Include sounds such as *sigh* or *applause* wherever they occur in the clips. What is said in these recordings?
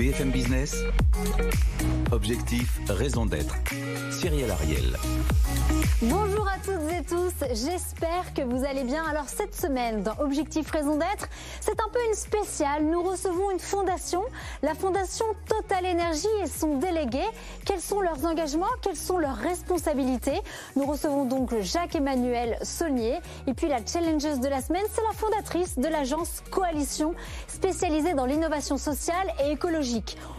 BFM Business, objectif, raison d'être. Cyril Ariel. Bonjour à toutes et tous, j'espère que vous allez bien. Alors cette semaine, dans Objectif Raison d'être, c'est un peu une spéciale. Nous recevons une fondation, la fondation Total Énergie et son délégué. Quels sont leurs engagements? Quelles sont leurs responsabilités? Nous recevons donc Jacques-Emmanuel Saulnier. Et puis la challengeuse de la semaine, c'est la fondatrice de l'agence Coalition, spécialisée dans l'innovation sociale et écologique.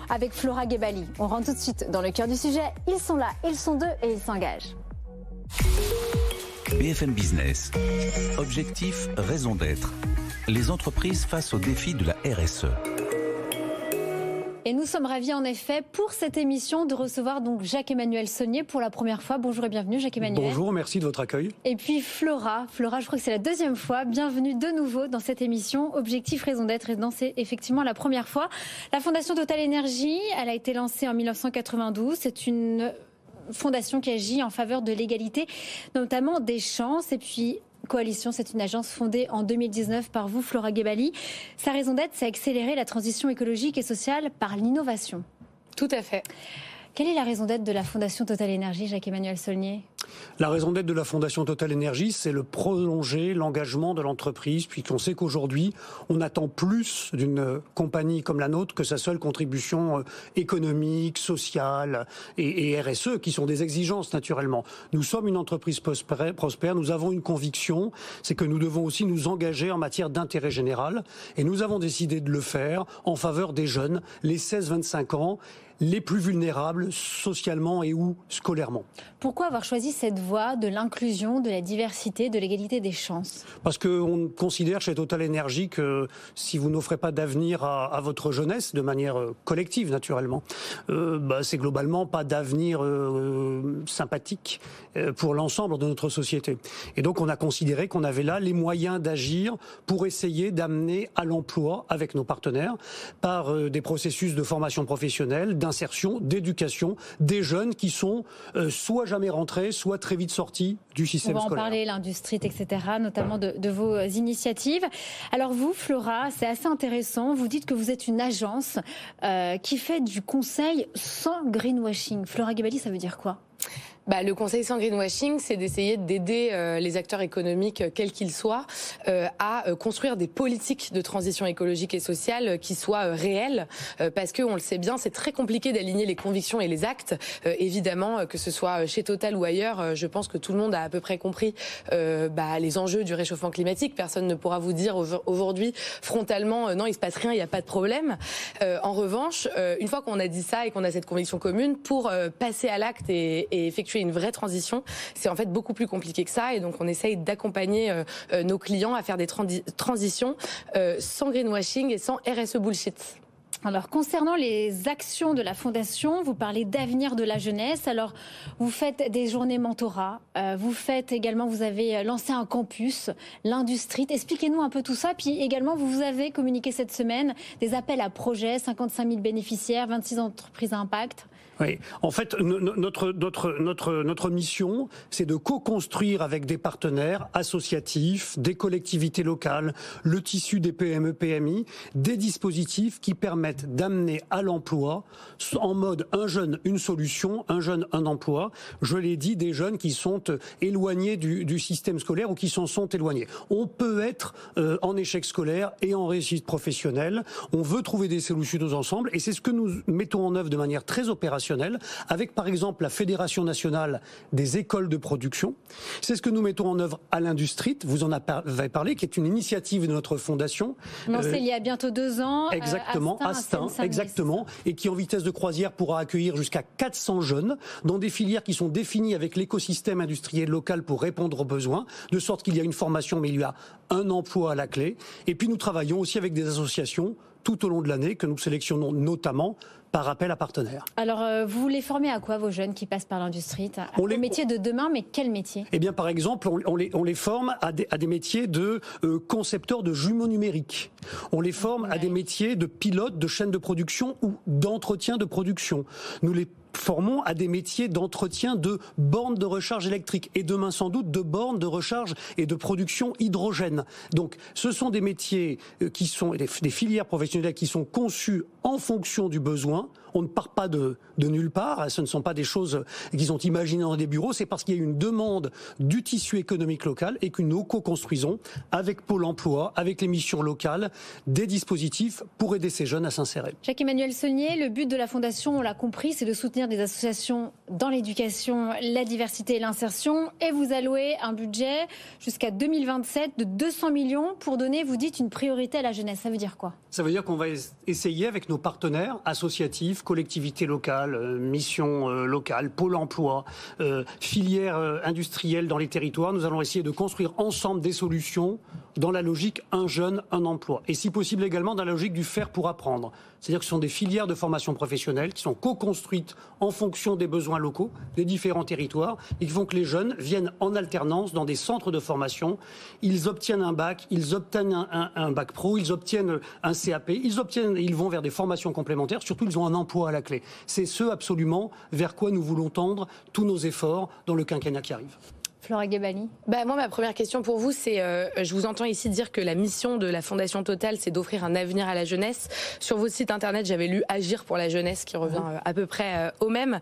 Avec Flora Gebali, on rentre tout de suite dans le cœur du sujet. Ils sont là, ils sont deux et ils s'engagent. BFM Business. Objectif, raison d'être. Les entreprises face aux défis de la RSE. Et nous sommes ravis en effet pour cette émission de recevoir donc Jacques-Emmanuel Saunier pour la première fois. Bonjour et bienvenue Jacques-Emmanuel. Bonjour, merci de votre accueil. Et puis Flora, Flora, je crois que c'est la deuxième fois. Bienvenue de nouveau dans cette émission Objectif Raison d'être et c'est effectivement la première fois. La Fondation Total Énergie, elle a été lancée en 1992. C'est une fondation qui agit en faveur de l'égalité, notamment des chances. Et puis, Coalition, c'est une agence fondée en 2019 par vous, Flora Gebali. Sa raison d'être, c'est accélérer la transition écologique et sociale par l'innovation. Tout à fait. Quelle est la raison d'être de la Fondation Total Énergie, Jacques-Emmanuel Saulnier? La raison d'être de la Fondation Total Énergie, c'est le prolonger l'engagement de l'entreprise, puisqu'on sait qu'aujourd'hui, on attend plus d'une compagnie comme la nôtre que sa seule contribution euh, économique, sociale et, et, RSE, qui sont des exigences naturellement. Nous sommes une entreprise prospère, nous avons une conviction, c'est que nous devons aussi nous engager en matière d'intérêt général, et nous avons décidé de le faire en faveur des jeunes, les 16-25 ans, les plus vulnérables socialement et ou scolairement. Pourquoi avoir choisi cette voie de l'inclusion, de la diversité, de l'égalité des chances? Parce qu'on considère chez Total Energy que si vous n'offrez pas d'avenir à, votre jeunesse, de manière euh, collective naturellement, euh, bah, c'est globalement pas d'avenir euh, sympathique pour l'ensemble de notre société. Et donc on a considéré qu'on avait là les moyens d'agir pour essayer d'amener à l'emploi avec nos partenaires par des processus de formation professionnelle, d'insertion, d'éducation des jeunes qui sont euh, soit jamais rentrés, soit très vite sortis du système scolaire. On va en parler, l'industrie, etc., notamment de, vos initiatives. Alors vous, Flora, c'est assez intéressant. Vous dites que vous êtes une agence euh, qui fait du conseil sans greenwashing. Flora Gabali, ça veut dire quoi? Bah, le conseil sans greenwashing, c'est d'essayer d'aider euh, les acteurs économiques, euh, quels qu'ils soient, euh, à construire des politiques de transition écologique et sociale qui soient réelles, parce que on le sait bien, c'est très compliqué d'aligner les convictions et les actes. évidemment, que ce soit chez Total ou ailleurs, je pense que tout le monde a à peu près compris bah, les enjeux du réchauffement climatique. Personne ne pourra vous dire aujourd'hui frontalement non, il se passe rien, il n'y a pas de problème. en revanche, une fois qu'on a dit ça et qu'on a cette conviction commune, pour passer à l'acte et, et effectuer une vraie transition, c'est en fait beaucoup plus compliqué que ça. Et donc, on essaye d'accompagner euh, euh, nos clients à faire des transitions euh, sans greenwashing et sans RSE bullshit. Alors, concernant les actions de la Fondation, vous parlez d'avenir de la jeunesse. Alors, vous faites des journées mentorat. vous faites également, vous avez lancé un campus, l'industrie. Expliquez-nous un peu tout ça. Puis également, vous avez communiqué cette semaine des appels à projets, 55 000 bénéficiaires, 26 entreprises à impact. Oui, en fait, notre, notre, notre, notre mission, c'est de co-construire avec des partenaires associatifs, des collectivités locales, le tissu des PME, PMI, des dispositifs qui permettent d'amener à l'emploi en mode un jeune, une solution, un jeune, un emploi. Je l'ai dit, des jeunes qui sont euh, éloignés du, système scolaire ou qui s'en sont éloignés. On peut être euh, en échec scolaire et en réussite professionnelle. On veut trouver des solutions ensemble et c'est ce que nous mettons en œuvre de manière très opérationnelle avec par exemple la Fédération nationale des écoles de production. C'est ce que nous mettons en œuvre à l'industrie, vous en avez parlé, qui est une initiative de notre fondation. Lancée euh, il y a bientôt deux ans. Euh, exactement, Astin, exactement, et qui en vitesse de croisière pourra accueillir jusqu'à 400 jeunes dans des filières qui sont définies avec l'écosystème industriel local pour répondre aux besoins, de sorte qu'il y a une formation, mais il y a un emploi à la clé. Et puis nous travaillons aussi avec des associations tout au long de l'année que nous sélectionnons notamment par appel à partenaires. Alors, euh, vous les formez à quoi, vos jeunes qui passent par l'industrie Au les... métier de demain, mais quel métier? Eh bien, par exemple, on, les, on les, forme à des, à des métiers de euh, concepteurs de jumeaux numériques. On les forme à des métiers de pilotes de chaînes de production ou d'entretien de production. Nous les formons à des métiers d'entretien de bornes de recharge électrique et demain sans doute de bornes de recharge et de production hydrogène. Donc ce sont des métiers euh, qui sont des, filières professionnelles qui sont conçues en fonction du besoin. On ne part pas de, de nulle part. Ce ne sont pas des choses qui sont imaginées dans des bureaux. C'est parce qu'il y a une demande du tissu économique local et que nous co-construisons avec Pôle emploi, avec les missions locales, des dispositifs pour aider ces jeunes à s'insérer. Jacques-Emmanuel Saunier, le but de la Fondation, on l'a compris, c'est de soutenir des associations dans l'éducation, la diversité et l'insertion. Et vous allouez un budget jusqu'à 2027 de 200 millions pour donner, vous dites, une priorité à la jeunesse. Ça veut dire quoi? Ça veut dire qu'on va essayer avec nos partenaires associatifs, collectivités locales, euh, missions euh, locales, pôle emploi, euh, filières industrielles dans les territoires, nous allons essayer de construire ensemble des solutions dans la logique un jeune, un emploi. Et si possible également dans la logique du faire pour apprendre. C'est-à-dire que ce sont des filières de formation professionnelle qui sont co-construites en fonction des besoins locaux des différents territoires et qui font que les jeunes viennent en alternance dans des centres de formation. Ils obtiennent un bac, ils obtiennent un, bac pro, ils obtiennent un CAP, ils obtiennent, ils vont vers des formations complémentaires. Surtout, ils ont un emploi à la clé. C'est ce absolument vers quoi nous voulons tendre tous nos efforts dans le quinquennat qui arrive. Flora Gebali bah, Moi, ma première question pour vous, c'est euh, je vous entends ici dire que la mission de la Fondation Total, c'est d'offrir un avenir à la jeunesse. Sur votre site internet, j'avais lu Agir pour la jeunesse, qui revient euh, à peu près euh, au même.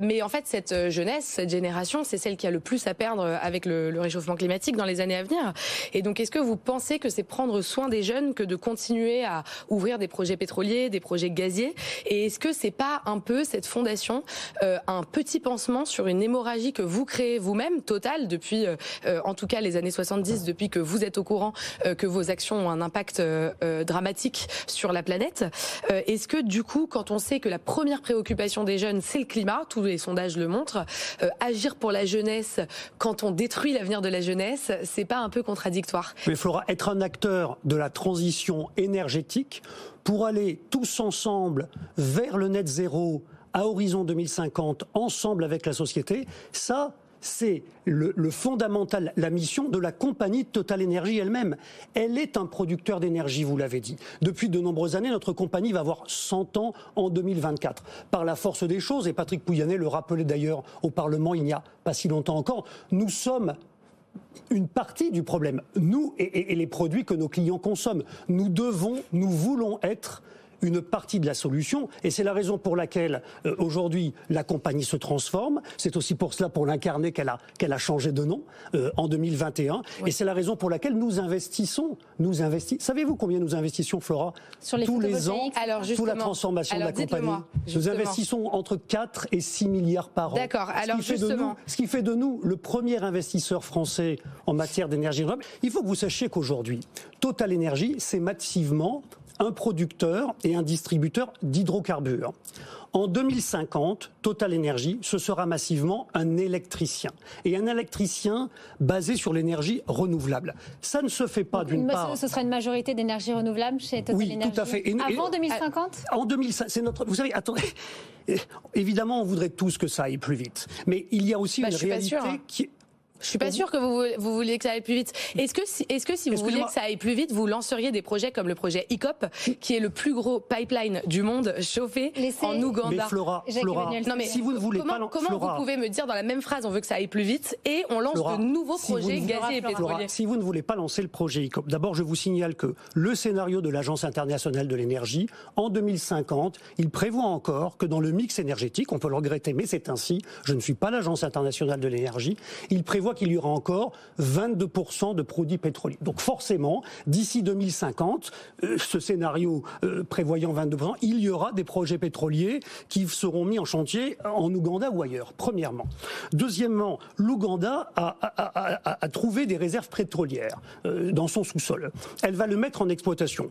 mais en fait, cette jeunesse, cette génération, c'est celle qui a le plus à perdre avec le, le réchauffement climatique dans les années à venir. Et donc, est-ce que vous pensez que c'est prendre soin des jeunes que de continuer à ouvrir des projets pétroliers, des projets gaziers? Et est-ce que c'est pas un peu cette fondation un petit pansement sur une hémorragie que vous créez vous-même, depuis, euh, euh, en tout cas les années 70, depuis que vous êtes au courant euh, que vos actions ont un impact dramatique sur la planète. Est-ce que du coup, quand on sait que la première préoccupation des jeunes, c'est le climat, tous les sondages le montrent, agir pour la jeunesse quand on détruit l'avenir de la jeunesse, c'est pas un peu contradictoire? Mais Flora, être un acteur de la transition énergétique pour aller tous ensemble vers le net zéro à horizon 2050, ensemble avec la société, ça, c'est le, fondamental, la mission de la compagnie Total Energy elle-même. Elle est un producteur d'énergie, vous l'avez dit. Depuis de nombreuses années, notre compagnie va avoir 100 ans en 2024. Par la force des choses, et Patrick Pouyanné le rappelait d'ailleurs au Parlement il n'y a pas si longtemps encore, nous sommes une partie du problème. Nous et les produits que nos clients consomment. Nous devons, nous voulons être une partie de la solution. Et c'est la raison pour laquelle euh, aujourd'hui la compagnie se transforme. C'est aussi pour cela, pour l'incarner, qu'elle a, qu'elle a changé de nom euh, en 2021. Et c'est la raison pour laquelle nous investissons. Nous investissons. Savez-vous combien nous investissons, Flora? Sur les Tous les ans, alors toute la transformation de la compagnie. Nous investissons entre 4 et 6 milliards par an. D'accord. Alors ce justement, ce qui fait de nous le premier investisseur français en matière d'énergie renouvelable. Il faut que vous sachiez qu'aujourd'hui, Total Energy, c'est massivement un producteur et un distributeur d'hydrocarbures. En 2050, Total Energy, ce sera massivement un électricien. Et un électricien basé sur l'énergie renouvelable. Ça ne se fait pas d'une part. Ce sera une majorité d'énergie renouvelable chez Total oui, Energy tout à fait. Avant 2050 En 2050, c'est notre. Vous savez, attendez. *laughs* Évidemment, on voudrait tous que ça aille plus vite. Mais il y a aussi bah, une réalité hein. qui je suis pas sûre que vous, vous vouliez que ça aille plus vite. Est-ce que si, est-ce que si vous vouliez que ça aille plus vite, vous lanceriez des projets comme le projet ICOP, qui est le plus gros pipeline du monde chauffé en Ouganda? Mais Flora, Flora non mais si vous ne voulez comment, pas, comment vous pouvez me dire dans la même phrase on veut que ça aille plus vite et on lance de nouveaux projets gaziers et pétroliers Si vous ne voulez pas lancer le projet ICOP, d'abord je vous signale que le scénario de l'Agence internationale de l'énergie en 2050, il prévoit encore que dans le mix énergétique, on peut le regretter, mais c'est ainsi. Je ne suis pas l'Agence internationale de l'énergie. Il prévoit qu'il y aura encore 22% de produits pétroliers. Donc forcément, d'ici 2050, euh, ce scénario euh, prévoyant 22%, il y aura des projets pétroliers qui seront mis en chantier en Ouganda ou ailleurs, premièrement. Deuxièmement, l'Ouganda a, trouvé des réserves pétrolières euh, dans son sous-sol. Elle va le mettre en exploitation.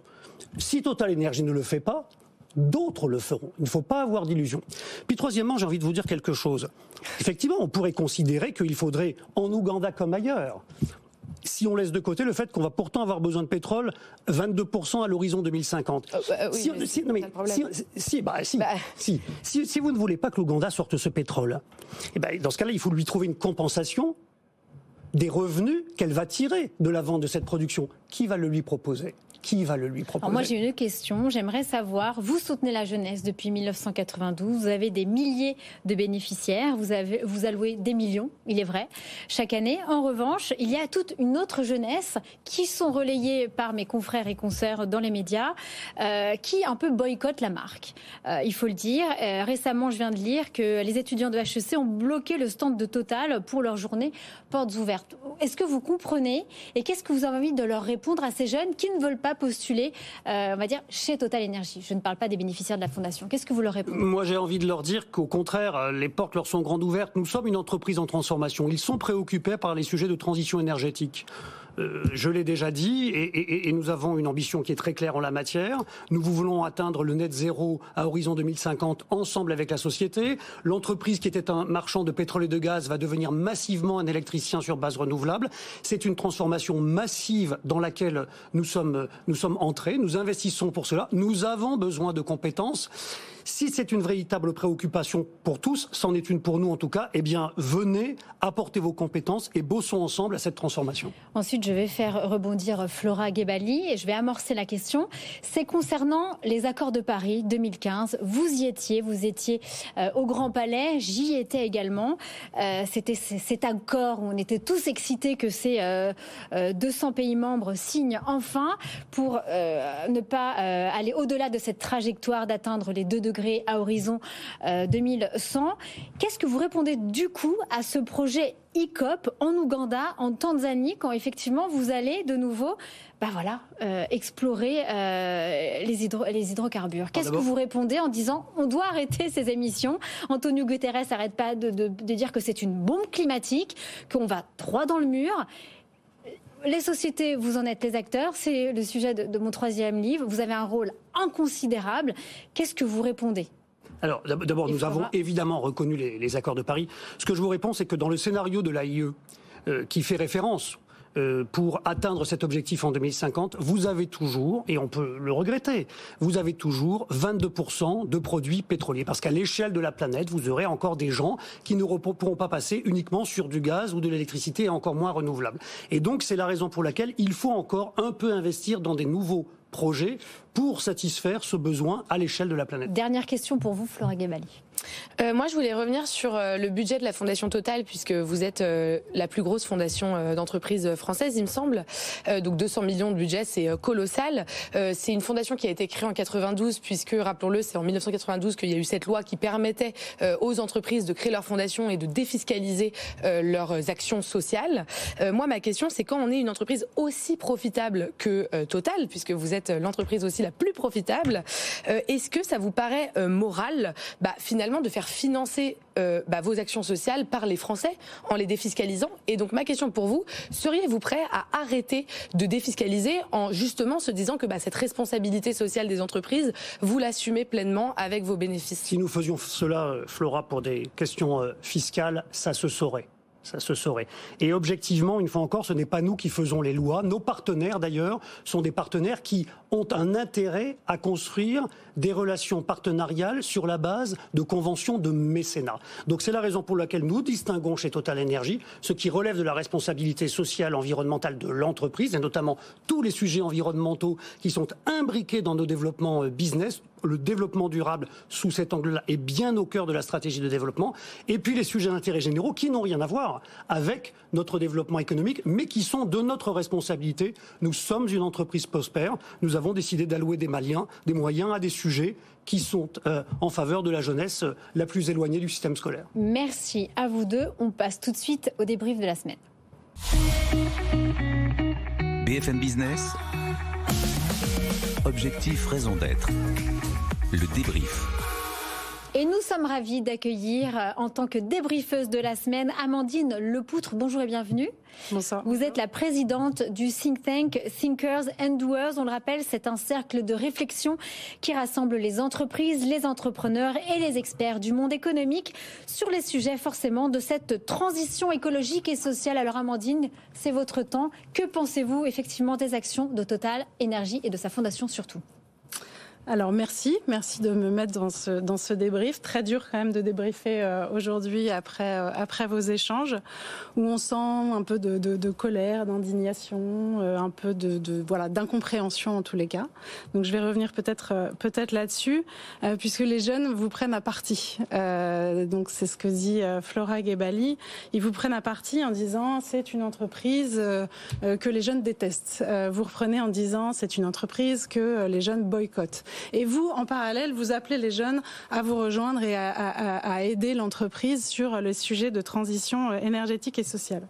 Si Total Energy ne le fait pas, D'autres le feront. Il ne faut pas avoir d'illusions. Puis troisièmement, j'ai envie de vous dire quelque chose. Effectivement, on pourrait considérer qu'il faudrait, en Ouganda comme ailleurs, si on laisse de côté le fait qu'on va pourtant avoir besoin de pétrole 22% à l'horizon 2050. si, si, vous ne voulez pas que l'Ouganda sorte ce pétrole, eh ben, dans ce cas-là, il faut lui trouver une compensation des revenus qu'elle va tirer de la vente de cette production. Qui va le lui proposer? Qui va le lui proposer Moi, j'ai une question. J'aimerais savoir, vous soutenez la jeunesse depuis 1992, vous avez des milliers de bénéficiaires, vous, avez, vous allouez des millions, il est vrai, chaque année. En revanche, il y a toute une autre jeunesse qui sont relayées par mes confrères et consoeurs dans les médias, euh, qui un peu boycottent la marque. Euh, il faut le dire. Euh, récemment, je viens de lire que les étudiants de HEC ont bloqué le stand de Total pour leur journée portes ouvertes. Est-ce que vous comprenez et qu'est-ce que vous avez envie de leur répondre à ces jeunes qui ne veulent pas postuler, euh, on va dire, chez Total Energy Je ne parle pas des bénéficiaires de la fondation. Qu'est-ce que vous leur répondez? Moi, j'ai envie de leur dire qu'au contraire, euh, les portes leur sont grandes ouvertes. Nous sommes une entreprise en transformation. Ils sont préoccupés par les sujets de transition énergétique. Euh, je l'ai déjà dit, et, nous avons une ambition qui est très claire en la matière. Nous voulons atteindre le net zéro à horizon 2050 ensemble avec la société. L'entreprise qui était un marchand de pétrole et de gaz va devenir massivement un électricien sur base renouvelable. C'est une transformation massive dans laquelle nous sommes, nous sommes entrés. Nous investissons pour cela. Nous avons besoin de compétences. Si c'est une véritable préoccupation pour tous, c'en est une pour nous en tout cas, eh bien venez, apportez vos compétences et bossons ensemble à cette transformation. Ensuite, je vais faire rebondir Flora Gebali et je vais amorcer la question. C'est concernant les accords de Paris 2015. Vous y étiez, vous étiez euh, au Grand Palais, j'y étais également. Euh, c'était cet accord où on était tous excités que ces 200 euh, pays membres signent enfin pour ne pas aller au-delà de cette trajectoire d'atteindre les 2 degrés à horizon 2100. Euh, Qu'est-ce que vous répondez du coup à ce projet ICOP en Ouganda, en Tanzanie, quand effectivement vous allez de nouveau bah voilà, euh, explorer euh, les, les, hydrocarbures? Qu'est-ce que vous répondez en disant on doit arrêter ces émissions? Antonio Guterres n'arrête pas de, de dire que c'est une bombe climatique, qu'on va droit dans le mur les sociétés, vous en êtes les acteurs, c'est le sujet de, mon troisième livre. Vous avez un rôle inconsidérable. Qu'est-ce que vous répondez? Alors, d'abord, nous avons évidemment reconnu les, accords de Paris. Ce que je vous réponds, c'est que dans le scénario de l'AIE, euh, qui fait référence euh, pour atteindre cet objectif en 2050, vous avez toujours, et on peut le regretter, vous avez toujours 22% de produits pétroliers. Parce qu'à l'échelle de la planète, vous aurez encore des gens qui ne pourront pas passer uniquement sur du gaz ou de l'électricité et encore moins renouvelable. Et donc, c'est la raison pour laquelle il faut encore un peu investir dans des nouveaux projets pour satisfaire ce besoin à l'échelle de la planète. Dernière question pour vous, Flora Gebali. Euh, moi, je voulais revenir sur euh, le budget de la Fondation Total, puisque vous êtes euh, la plus grosse fondation euh, d'entreprise française, il me semble. donc 200 millions de budget, c'est colossal. c'est une fondation qui a été créée en 92, puisque, rappelons-le, c'est en 1992 qu'il y a eu cette loi qui permettait aux entreprises de créer leur fondation et de défiscaliser leurs actions sociales. moi, ma question, c'est quand on est une entreprise aussi profitable que Total, puisque vous êtes l'entreprise aussi la plus profitable, est-ce que ça vous paraît moral, bah, finalement, de faire financer euh, bah, vos actions sociales par les Français en les défiscalisant. Et donc ma question pour vous, seriez-vous prêt à arrêter de défiscaliser en justement se disant que bah, cette responsabilité sociale des entreprises, vous l'assumez pleinement avec vos bénéfices? Si nous faisions cela, euh, Flora, pour des questions euh, fiscales, ça se saurait ça se saurait. Et objectivement, une fois encore, ce n'est pas nous qui faisons les lois. Nos partenaires, d'ailleurs, sont des partenaires qui ont un intérêt à construire des relations partenariales sur la base de conventions de mécénat. Donc c'est la raison pour laquelle nous distinguons chez Total Energy ce qui relève de la responsabilité sociale environnementale de l'entreprise, et notamment tous les sujets environnementaux qui sont imbriqués dans nos développements euh, business, le développement durable sous cet angle-là est bien au cœur de la stratégie de développement. Et puis les sujets d'intérêt généraux qui n'ont rien à voir avec notre développement économique, mais qui sont de notre responsabilité. Nous sommes une entreprise prospère. Nous avons décidé d'allouer des, des moyens à des sujets qui sont euh, en faveur de la jeunesse euh, la plus éloignée du système scolaire. Merci à vous deux. On passe tout de suite au débrief de la semaine. BFM Business. Objectif, raison d'être. Le débrief. Et nous sommes ravis d'accueillir euh, en tant que débriefeuse de la semaine Amandine Lepoutre. Bonjour et bienvenue. Bonsoir. Vous êtes la présidente du think tank Thinkers and Doers. On le rappelle, c'est un cercle de réflexion qui rassemble les entreprises, les entrepreneurs et les experts du monde économique sur les sujets forcément de cette transition écologique et sociale. Alors Amandine, c'est votre temps. Que pensez-vous effectivement des actions de Total Énergie et de sa fondation surtout? Alors merci, merci de me mettre dans ce, dans ce débrief. Très dur quand même de débriefer euh, aujourd'hui après, euh, après vos échanges, où on sent un peu de, de, de colère, d'indignation, euh, un peu de, de voilà d'incompréhension en tous les cas. Donc je vais revenir peut-être peut-être là-dessus, puisque les jeunes vous prennent à partie. donc c'est ce que dit Flora Gebali. Ils vous prennent à partie en disant c'est une entreprise que les jeunes détestent. vous reprenez en disant c'est une entreprise que les jeunes boycottent. Et vous, en parallèle, vous appelez les jeunes à vous rejoindre et à, aider l'entreprise sur le sujet de transition euh, énergétique et sociale.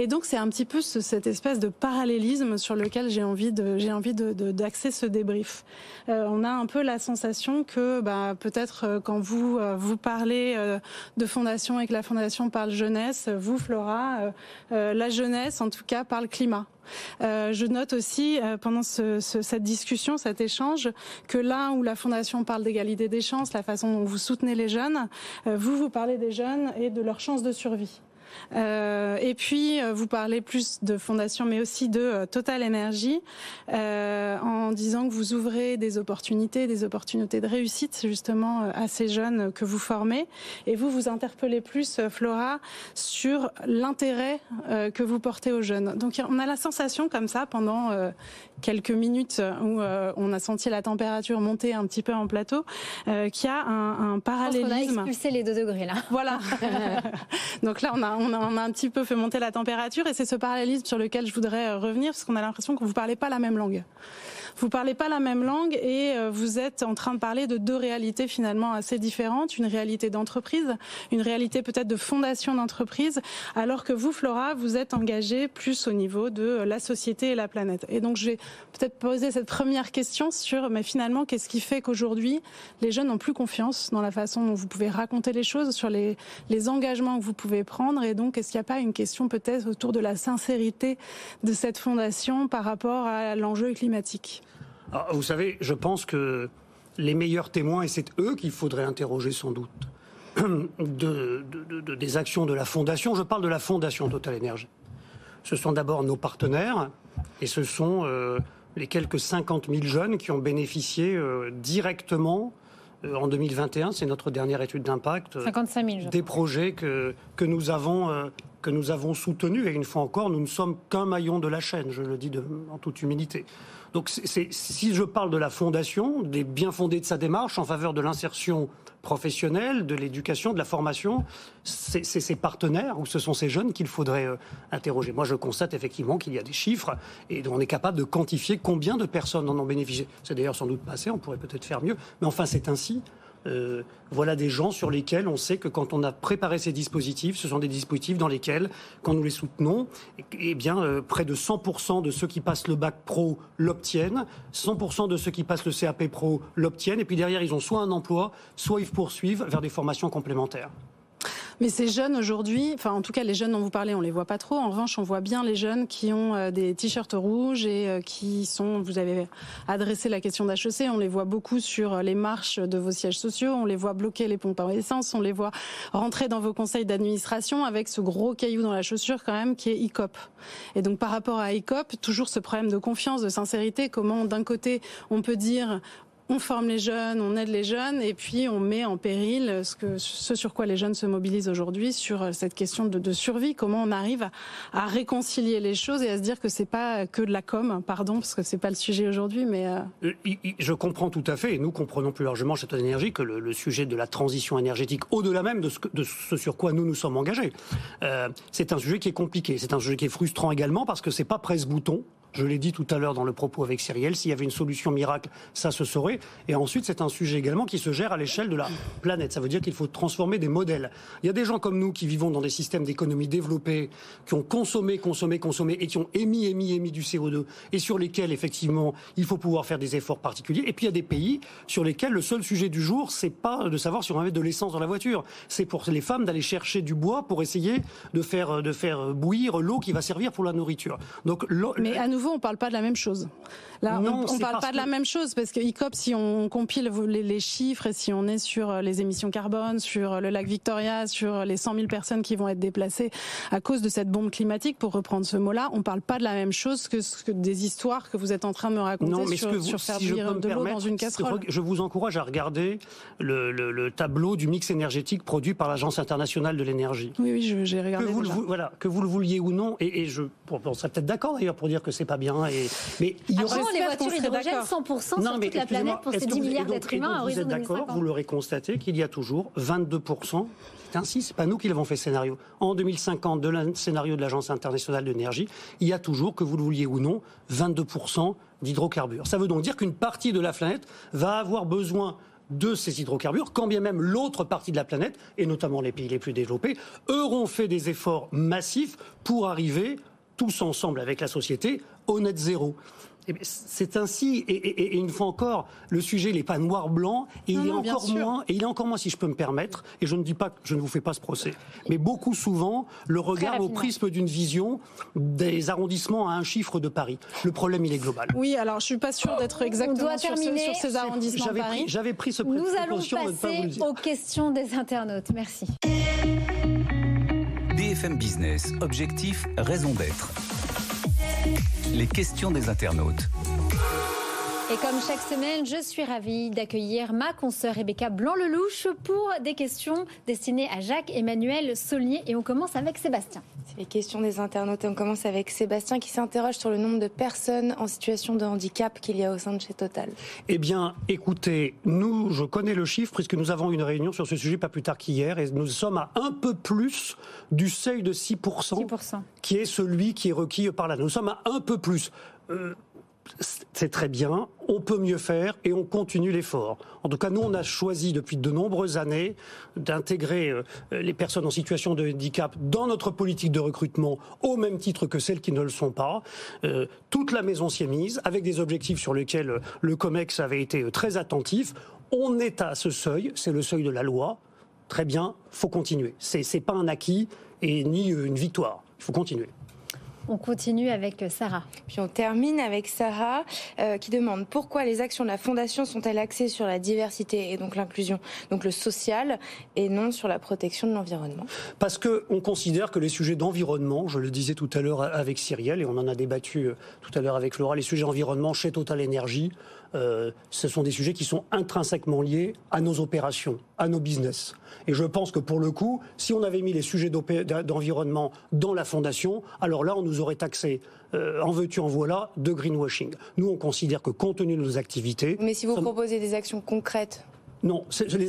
Et donc c'est un petit peu ce, cette espèce de parallélisme sur lequel j'ai envie de j'ai envie de d'axer ce débrief. Euh, on a un peu la sensation que bah, peut-être euh, quand vous euh, vous parlez euh, de fondation et que la fondation parle jeunesse, vous Flora, la jeunesse en tout cas parle climat. Euh, je note aussi euh, pendant ce, ce, cette discussion, cet échange, que là où la Fondation parle d'égalité des chances, la façon dont vous soutenez les jeunes, euh, vous, vous parlez des jeunes et de leurs chances de survie. Euh, et puis, euh, vous parlez plus de fondation, mais aussi de euh, Total Energy, en disant que vous ouvrez des opportunités, des opportunités de réussite justement à ces jeunes que vous formez. Et vous, vous interpellez plus, Flora, sur l'intérêt que vous portez aux jeunes. Donc, on a la sensation comme ça pendant quelques minutes où on a senti la température monter un petit peu en plateau, qu'il y a un, un parallélisme. On a expulsé les deux degrés là. Voilà. *laughs* Donc là, on a, on a, un petit peu fait monter la température et c'est ce parallélisme sur lequel je voudrais revenir parce qu'on a l'impression que vous parlez pas la même langue. Vous parlez pas la même langue et euh, vous êtes en train de parler de deux réalités finalement assez différentes. Une réalité d'entreprise, une réalité peut-être de fondation d'entreprise, alors que vous, Flora, vous êtes engagée plus au niveau de la société et la planète. Et donc, je vais peut-être poser cette première question sur, mais finalement, qu'est-ce qui fait qu'aujourd'hui, les jeunes n'ont plus confiance dans la façon dont vous pouvez raconter les choses, sur les engagements que vous pouvez prendre. Et donc, est-ce qu'il n'y a pas une question peut-être autour de la sincérité de cette fondation par rapport à l'enjeu climatique? Alors, vous savez, je pense que les meilleurs témoins, et c'est eux qu'il faudrait interroger sans doute, *clears throat* de, de, de, des actions de la Fondation, je parle de la Fondation Total Énergie. Ce sont d'abord nos partenaires, et ce sont euh, les quelques 50 000 jeunes qui ont bénéficié euh, directement euh, en 2021, c'est notre dernière étude d'impact, 55 000, des projets que, que nous avons euh, que nous avons soutenus. Et une fois encore, nous ne sommes qu'un maillon de la chaîne, je le dis en toute humilité. Donc si je parle de la fondation, des bien fondés de sa démarche en faveur de l'insertion professionnelle, de l'éducation, de la formation, c'est ces partenaires ou ce sont ces jeunes qu'il faudrait euh, interroger. Moi, je constate effectivement qu'il y a des chiffres et on est capable de quantifier combien de personnes en ont bénéficié. C'est d'ailleurs sans doute pas assez, on pourrait peut-être faire mieux, mais enfin c'est ainsi. Euh, voilà des gens sur lesquels on sait que quand on a préparé ces dispositifs, ce sont des dispositifs dans lesquels, quand nous les soutenons, eh bien, euh, près de 100% de ceux qui passent le bac pro l'obtiennent, 100% de ceux qui passent le CAP pro l'obtiennent, et puis derrière, ils ont soit un emploi, soit ils poursuivent vers des formations complémentaires. Mais ces jeunes aujourd'hui, enfin en tout cas les jeunes dont vous parlez, on les voit pas trop. En revanche, on voit bien les jeunes qui ont euh, des t-shirts rouges et euh, qui sont. Vous avez adressé la question d'HEC. On les voit beaucoup sur les marches de vos sièges sociaux. On les voit bloquer les pompes à essence. On les voit rentrer dans vos conseils d'administration avec ce gros caillou dans la chaussure quand même qui est ICOP. Et donc par rapport à ICOP, toujours ce problème de confiance, de sincérité. Comment d'un côté on peut dire on forme les jeunes, on aide les jeunes, et puis on met en péril ce, sur quoi les jeunes se mobilisent aujourd'hui, sur cette question de, survie. Comment on arrive à, réconcilier les choses et à se dire que c'est pas que de la com, pardon, parce que c'est pas le sujet aujourd'hui, mais euh... je comprends tout à fait, et nous comprenons plus largement chez Énergie que le, sujet de la transition énergétique, au-delà même de ce, sur quoi nous nous sommes engagés, euh, c'est un sujet qui est compliqué, c'est un sujet qui est frustrant également parce que c'est pas presse-bouton Je l'ai dit tout à l'heure dans le propos avec Cyrielle, s'il y avait une solution miracle, ça se saurait. Et ensuite, c'est un sujet également qui se gère à l'échelle de la planète. Ça veut dire qu'il faut transformer des modèles. Il y a des gens comme nous qui vivons dans des systèmes d'économie développés, qui ont consommé, consommé, consommé et qui ont émis, émis, émis du CO2 et sur lesquels, effectivement, il faut pouvoir faire des efforts particuliers. Et puis, il y a des pays sur lesquels le seul sujet du jour, c'est pas de savoir si on mettre de l'essence dans la voiture. C'est pour les femmes d'aller chercher du bois pour essayer de faire, de faire bouillir l'eau qui va servir pour la nourriture. Donc, Mais à nouveau, on ne parle pas de la même chose. Là, on ne parle pas de la même chose parce que ICOP, si on compile les, chiffres et si on est sur euh, les émissions carbone, sur euh, le lac Victoria, sur les 100 000 personnes qui vont être déplacées à cause de cette bombe climatique, pour reprendre ce mot-là, on ne parle pas de la même chose que, que, des histoires que vous êtes en train de me raconter sur, faire de l'eau dans une casserole. Je vous encourage à regarder le, tableau du mix énergétique produit par l'Agence internationale de l'énergie. Oui, oui, j'ai regardé. Que vous, le, voilà, que vous le vouliez ou non, et, je, on serait peut-être d'accord d'ailleurs pour dire que c'est pas bien. Et, mais il y aura les voitures hydrogène 100% sur toute la planète pour ces 10 milliards d'êtres humains Vous êtes d'accord, vous l'aurez constaté, qu'il y a toujours 22%. C'est ainsi, c'est pas nous qui l'avons fait scénario. En 2050, de le scénario de l'Agence internationale de l'énergie, il y a toujours, que vous le vouliez ou non, 22% d'hydrocarbures. Ça veut donc dire qu'une partie de la planète va avoir besoin de ces hydrocarbures, quand bien même l'autre partie de la planète, et notamment les pays les plus développés, auront fait des efforts massifs pour arriver tous ensemble avec la société au net zéro. Eh c'est ainsi, et, une fois encore, le sujet n'est pas noir-blanc, et il est encore moins, et il est encore moins, si je peux me permettre, et je ne dis pas que je ne vous fais pas ce procès, mais beaucoup souvent, le regard au prisme d'une vision des arrondissements à un chiffre de Paris. Le problème, il est global. Oui, alors je suis pas sûr d'être exactement sur, sur, ces arrondissements de Paris. J'avais pris ce Nous allons passer aux questions des internautes. Merci. BFM Business, objectif, raison d'être. Les questions des internautes. Et comme chaque semaine, je suis ravie d'accueillir ma consoeur Rebecca Blanc-Lelouch pour des questions destinées à Jacques-Emmanuel Saulnier. Et on commence avec Sébastien. C'est les questions des internautes. Et on commence avec Sébastien qui s'interroge sur le nombre de personnes en situation de handicap qu'il y a au sein de chez Total. Eh bien, écoutez, nous, je connais le chiffre puisque nous avons une réunion sur ce sujet pas plus tard qu'hier et nous sommes à un peu plus du seuil de 6%, 6%. qui est celui qui est requis par là. Nous sommes à un peu plus. Euh, c'est très bien, on peut mieux faire et on continue l'effort. En tout cas, nous, on a choisi depuis de nombreuses années d'intégrer euh, les personnes en situation de handicap dans notre politique de recrutement au même titre que celles qui ne le sont pas. Euh, toute la maison s'y est mise avec des objectifs sur lesquels euh, le COMEX avait été très attentif. On est à ce seuil, c'est le seuil de la loi. Très bien, faut continuer. C'est, pas un acquis et ni une victoire. Il faut continuer. On continue avec Sarah. Puis on termine avec Sarah euh, qui demande pourquoi les actions de la Fondation sont-elles axées sur la diversité et donc l'inclusion, donc le social, et non sur la protection de l'environnement? Parce qu'on considère que les sujets d'environnement, je le disais tout à l'heure avec Cyrielle, et on en a débattu euh, tout à l'heure avec Laura, les sujets d'environnement chez Total Energy, euh, ce sont des sujets qui sont intrinsèquement liés à nos opérations, à nos business. Et je pense que pour le coup, si on avait mis les sujets d'environnement dans la fondation, alors là, on nous aurait taxé euh, en veux-tu, en voilà, de greenwashing. Nous, on considère que compte tenu de nos activités... Mais si vous proposez des actions concrètes non,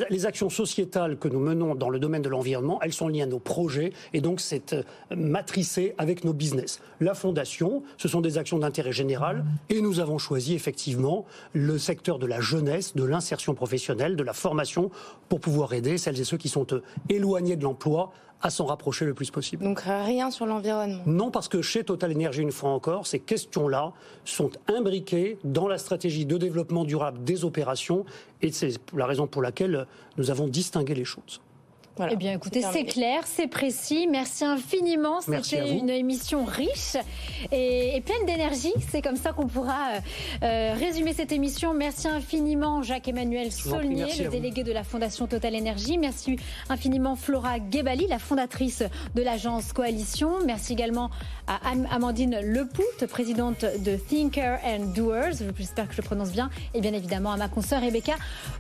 les, actions sociétales que nous menons dans le domaine de l'environnement, elles sont liées à nos projets et donc c'est euh, matricé avec nos business. La fondation, ce sont des actions d'intérêt général et nous avons choisi effectivement le secteur de la jeunesse, de l'insertion professionnelle, de la formation pour pouvoir aider celles et ceux qui sont euh, éloignés de l'emploi à s'en rapprocher le plus possible. Donc rien sur l'environnement Non, parce que chez Total Energy, une fois encore, ces questions-là sont imbriquées dans la stratégie de développement durable des opérations et c'est la raison pour laquelle nous avons distingué les choses. Eh bien, écoutez, c'est clair, c'est précis. Merci infiniment. C'était une émission riche et, pleine d'énergie. C'est comme ça qu'on pourra euh, euh, résumer cette émission. Merci infiniment, Jacques-Emmanuel Saulnier, le délégué de la Fondation Total Énergie. Merci infiniment, Flora Gebali, la fondatrice de l'agence Coalition. Merci également à Amandine Lepout, présidente de Thinker and Doers. J'espère que je prononce bien. Et bien évidemment, à ma consoeur Rebecca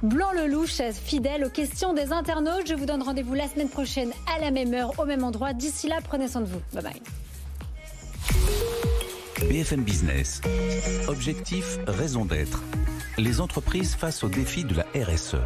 Blanc-Lelouch, fidèle aux questions des internautes. Je vous donne rendez-vous la semaine prochaine à la même heure, au même endroit. D'ici là, prenez soin de vous. Bye bye. BFM Business. Objectif, raison d'être. Les entreprises face au défi de la RSE.